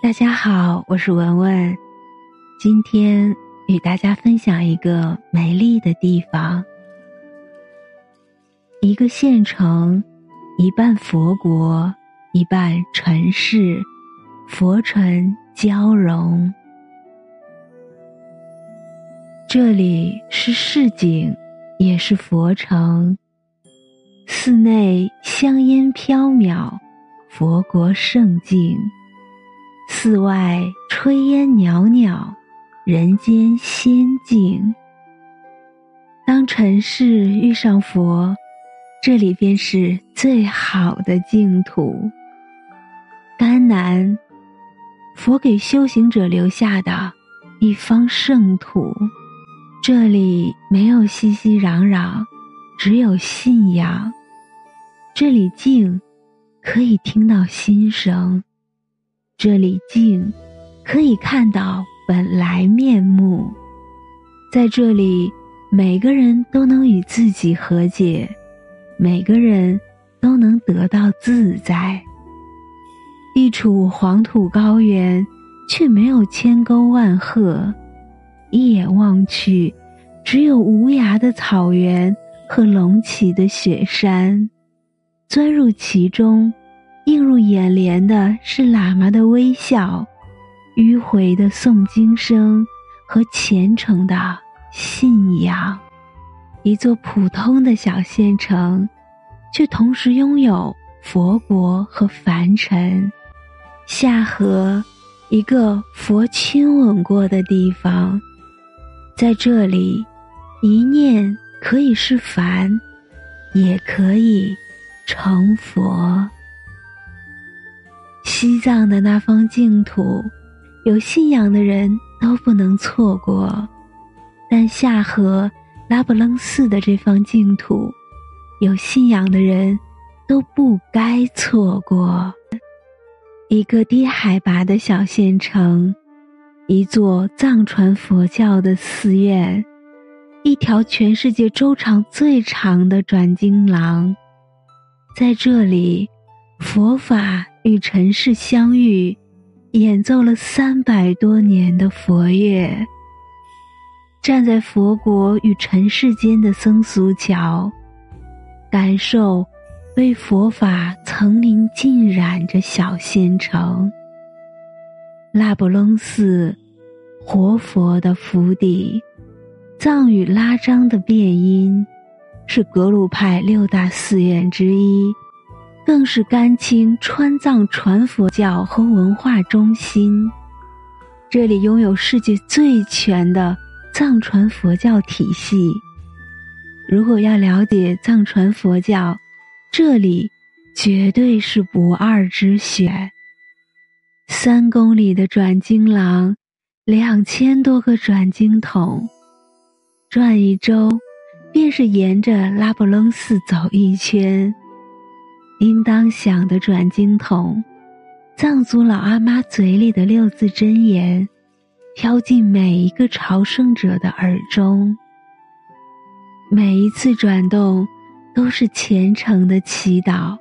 大家好，我是文文，今天与大家分享一个美丽的地方，一个县城，一半佛国，一半尘世，佛尘交融。这里是市井，也是佛城，寺内香烟飘渺，佛国圣境。寺外炊烟袅袅，人间仙境。当尘世遇上佛，这里便是最好的净土。甘南，佛给修行者留下的一方圣土。这里没有熙熙攘攘，只有信仰。这里静，可以听到心声。这里静，可以看到本来面目。在这里，每个人都能与自己和解，每个人都能得到自在。地处黄土高原，却没有千沟万壑，一眼望去，只有无涯的草原和隆起的雪山。钻入其中。映入眼帘的是喇嘛的微笑，迂回的诵经声和虔诚的信仰。一座普通的小县城，却同时拥有佛国和凡尘。夏河，一个佛亲吻过的地方，在这里，一念可以是凡，也可以成佛。西藏的那方净土，有信仰的人都不能错过；但夏河拉卜楞寺的这方净土，有信仰的人都不该错过。一个低海拔的小县城，一座藏传佛教的寺院，一条全世界周长最长的转经廊，在这里，佛法。与尘世相遇，演奏了三百多年的佛乐。站在佛国与尘世间的僧俗桥，感受被佛法层林浸染着小县城。拉卜楞寺，活佛的府邸，藏语拉章的变音，是格鲁派六大寺院之一。更是甘青川藏传佛教和文化中心，这里拥有世界最全的藏传佛教体系。如果要了解藏传佛教，这里绝对是不二之选。三公里的转经廊，两千多个转经筒，转一周，便是沿着拉卜楞寺走一圈。叮当响的转经筒，藏族老阿妈嘴里的六字真言，飘进每一个朝圣者的耳中。每一次转动，都是虔诚的祈祷，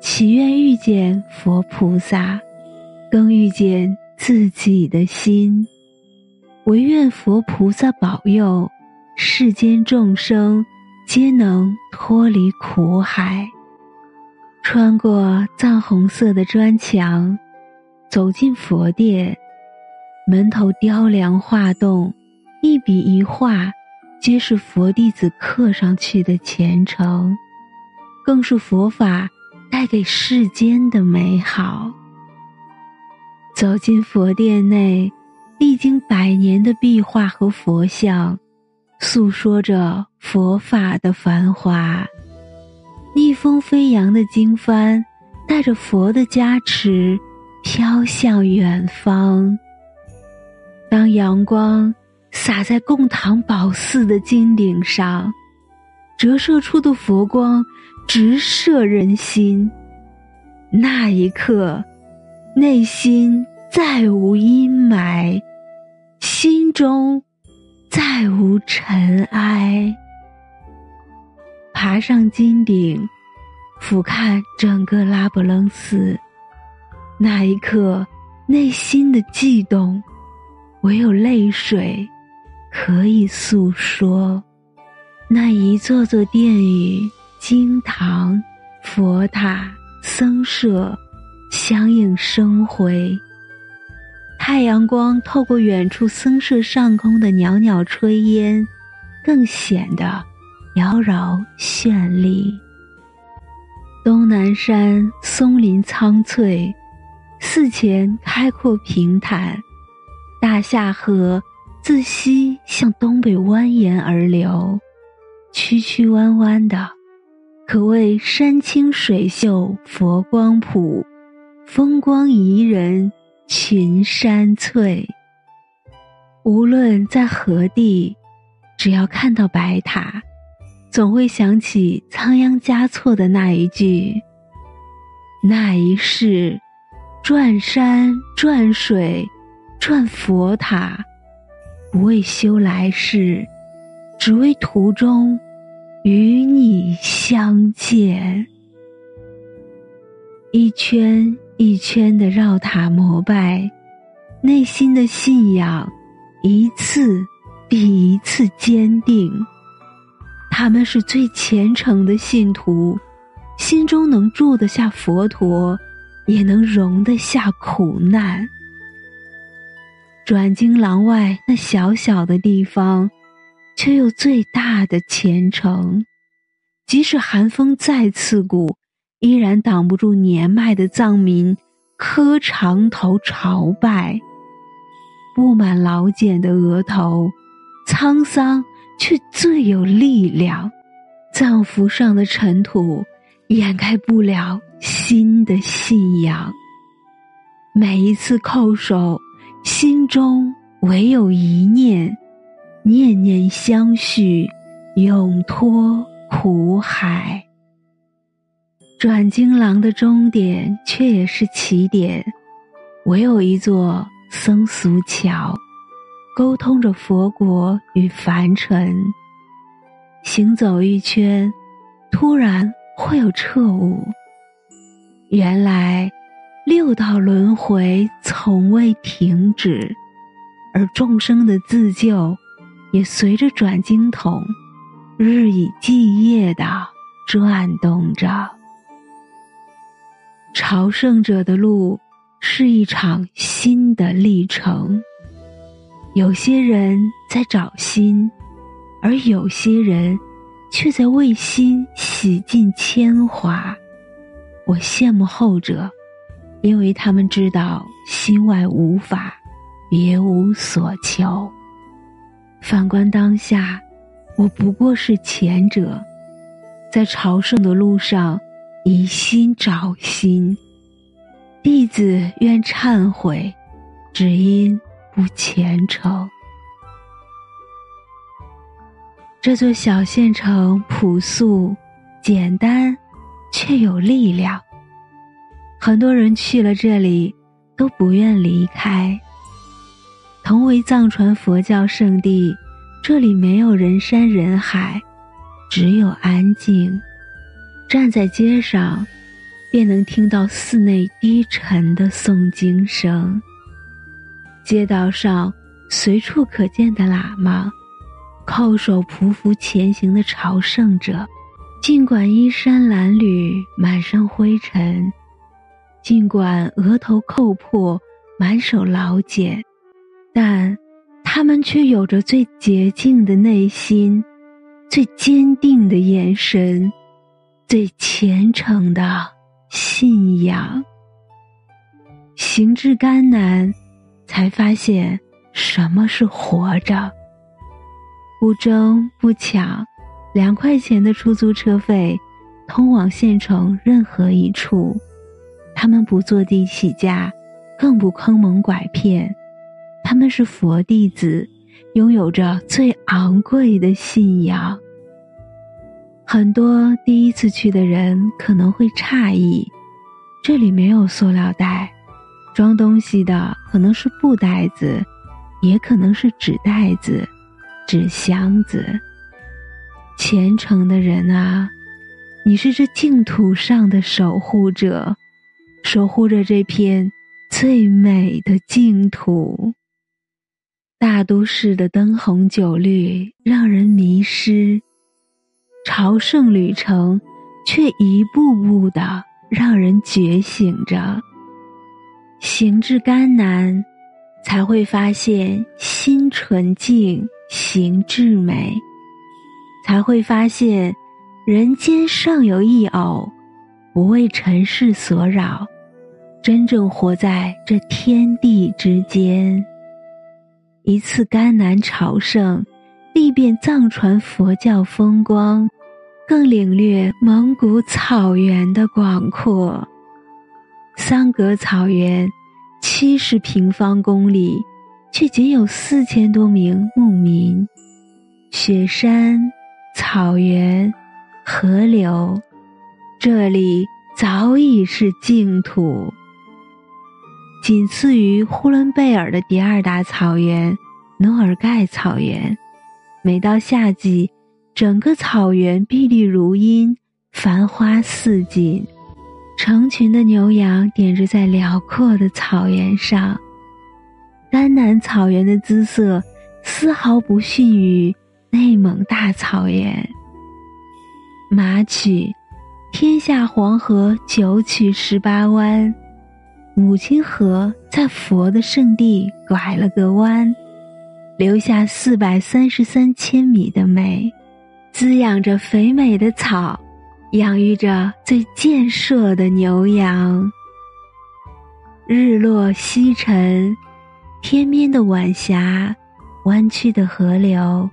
祈愿遇见佛菩萨，更遇见自己的心。唯愿佛菩萨保佑，世间众生皆能脱离苦海。穿过藏红色的砖墙，走进佛殿，门头雕梁画栋，一笔一画，皆是佛弟子刻上去的虔诚，更是佛法带给世间的美好。走进佛殿内，历经百年的壁画和佛像，诉说着佛法的繁华。逆风飞扬的经幡，带着佛的加持，飘向远方。当阳光洒在供堂宝寺的金顶上，折射出的佛光直射人心。那一刻，内心再无阴霾，心中再无尘埃。爬上金顶，俯瞰整个拉卜楞寺，那一刻，内心的悸动，唯有泪水可以诉说。那一座座殿宇、经堂、佛塔、僧舍，相映生辉。太阳光透过远处僧舍上空的袅袅炊烟，更显得妖娆绚丽。东南山松林苍翠，寺前开阔平坦，大夏河自西向东北蜿蜒而流，曲曲弯弯的，可谓山清水秀，佛光普，风光宜人。群山翠。无论在何地，只要看到白塔，总会想起仓央嘉措的那一句：“那一世，转山转水转佛塔，不为修来世，只为途中与你相见。”一圈。一圈的绕塔膜拜，内心的信仰一次比一次坚定。他们是最虔诚的信徒，心中能住得下佛陀，也能容得下苦难。转经廊外那小小的地方，却有最大的虔诚，即使寒风再刺骨。依然挡不住年迈的藏民磕长头朝拜，布满老茧的额头，沧桑却最有力量。藏服上的尘土掩盖不了新的信仰。每一次叩首，心中唯有一念，念念相续，永脱苦海。转经廊的终点，却也是起点。唯有一座僧俗桥，沟通着佛国与凡尘。行走一圈，突然会有彻悟。原来六道轮回从未停止，而众生的自救，也随着转经筒日以继夜的转动着。朝圣者的路是一场新的历程。有些人在找心，而有些人却在为心洗尽铅华。我羡慕后者，因为他们知道心外无法，别无所求。反观当下，我不过是前者，在朝圣的路上。以心找心，弟子愿忏悔，只因不虔诚。这座小县城朴素、简单，却有力量。很多人去了这里都不愿离开。同为藏传佛教圣地，这里没有人山人海，只有安静。站在街上，便能听到寺内低沉的诵经声。街道上随处可见的喇嘛，叩首匍匐前行的朝圣者，尽管衣衫褴褛、满身灰尘，尽管额头扣破、满手老茧，但他们却有着最洁净的内心，最坚定的眼神。最虔诚的信仰，行至甘南，才发现什么是活着。不争不抢，两块钱的出租车费，通往县城任何一处。他们不坐地起价，更不坑蒙拐骗。他们是佛弟子，拥有着最昂贵的信仰。很多第一次去的人可能会诧异，这里没有塑料袋，装东西的可能是布袋子，也可能是纸袋子、纸箱子。虔诚的人啊，你是这净土上的守护者，守护着这片最美的净土。大都市的灯红酒绿让人迷失，朝圣旅程却一步步的让人觉醒着。行至甘南，才会发现心纯净，行至美，才会发现人间尚有一偶，不为尘世所扰，真正活在这天地之间。一次甘南朝圣，历遍藏传佛教风光，更领略蒙古草原的广阔。桑格草原七十平方公里，却仅有四千多名牧民。雪山、草原、河流，这里早已是净土。仅次于呼伦贝尔的第二大草原——努尔盖草原，每到夏季，整个草原碧绿如茵，繁花似锦，成群的牛羊点缀在辽阔的草原上。甘南草原的姿色丝毫不逊于内蒙大草原。马曲，天下黄河九曲十八弯。母亲河在佛的圣地拐了个弯，留下四百三十三千米的美，滋养着肥美的草，养育着最健硕的牛羊。日落西沉，天边的晚霞，弯曲的河流，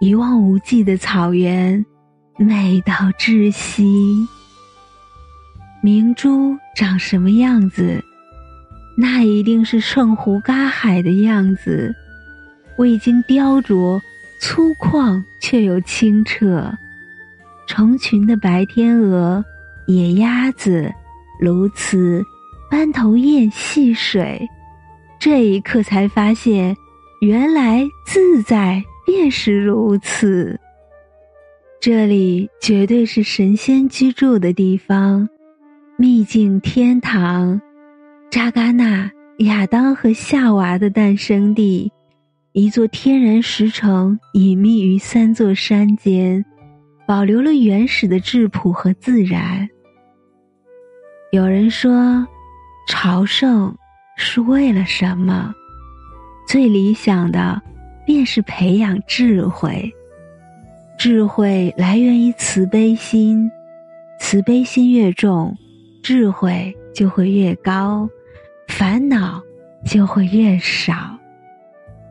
一望无际的草原，美到窒息。明珠长什么样子？那一定是圣湖嘎海的样子，未经雕琢，粗犷却又清澈。成群的白天鹅、野鸭子、鸬鹚、斑头雁戏水，这一刻才发现，原来自在便是如此。这里绝对是神仙居住的地方，秘境天堂。扎嘎纳，亚当和夏娃的诞生地，一座天然石城隐秘于三座山间，保留了原始的质朴和自然。有人说，朝圣是为了什么？最理想的，便是培养智慧。智慧来源于慈悲心，慈悲心越重，智慧就会越高。烦恼就会越少，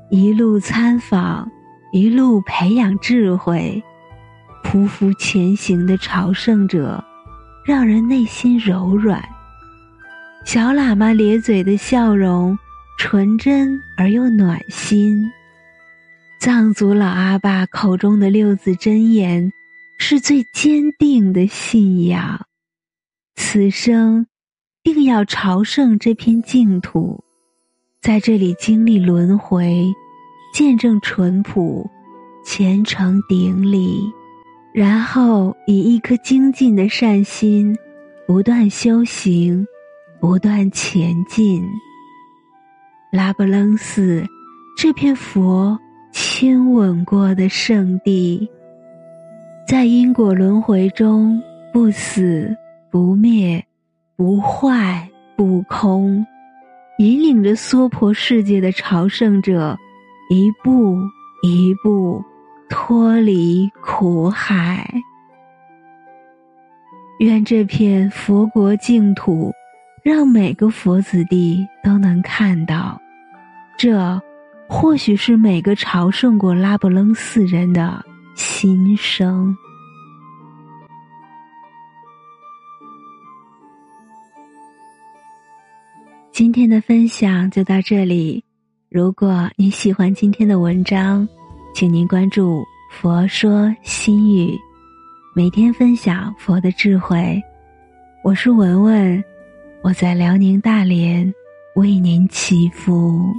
一路参访，一路培养智慧，匍匐前行的朝圣者，让人内心柔软。小喇嘛咧嘴的笑容，纯真而又暖心。藏族老阿爸口中的六字真言，是最坚定的信仰。此生。定要朝圣这片净土，在这里经历轮回，见证淳朴、虔诚顶礼，然后以一颗精进的善心，不断修行，不断前进。拉卜楞寺，这片佛亲吻过的圣地，在因果轮回中不死不灭。不坏不空，引领着娑婆世界的朝圣者，一步一步脱离苦海。愿这片佛国净土，让每个佛子弟都能看到。这，或许是每个朝圣过拉卜楞寺人的心声。今天的分享就到这里。如果你喜欢今天的文章，请您关注“佛说心语”，每天分享佛的智慧。我是文文，我在辽宁大连为您祈福。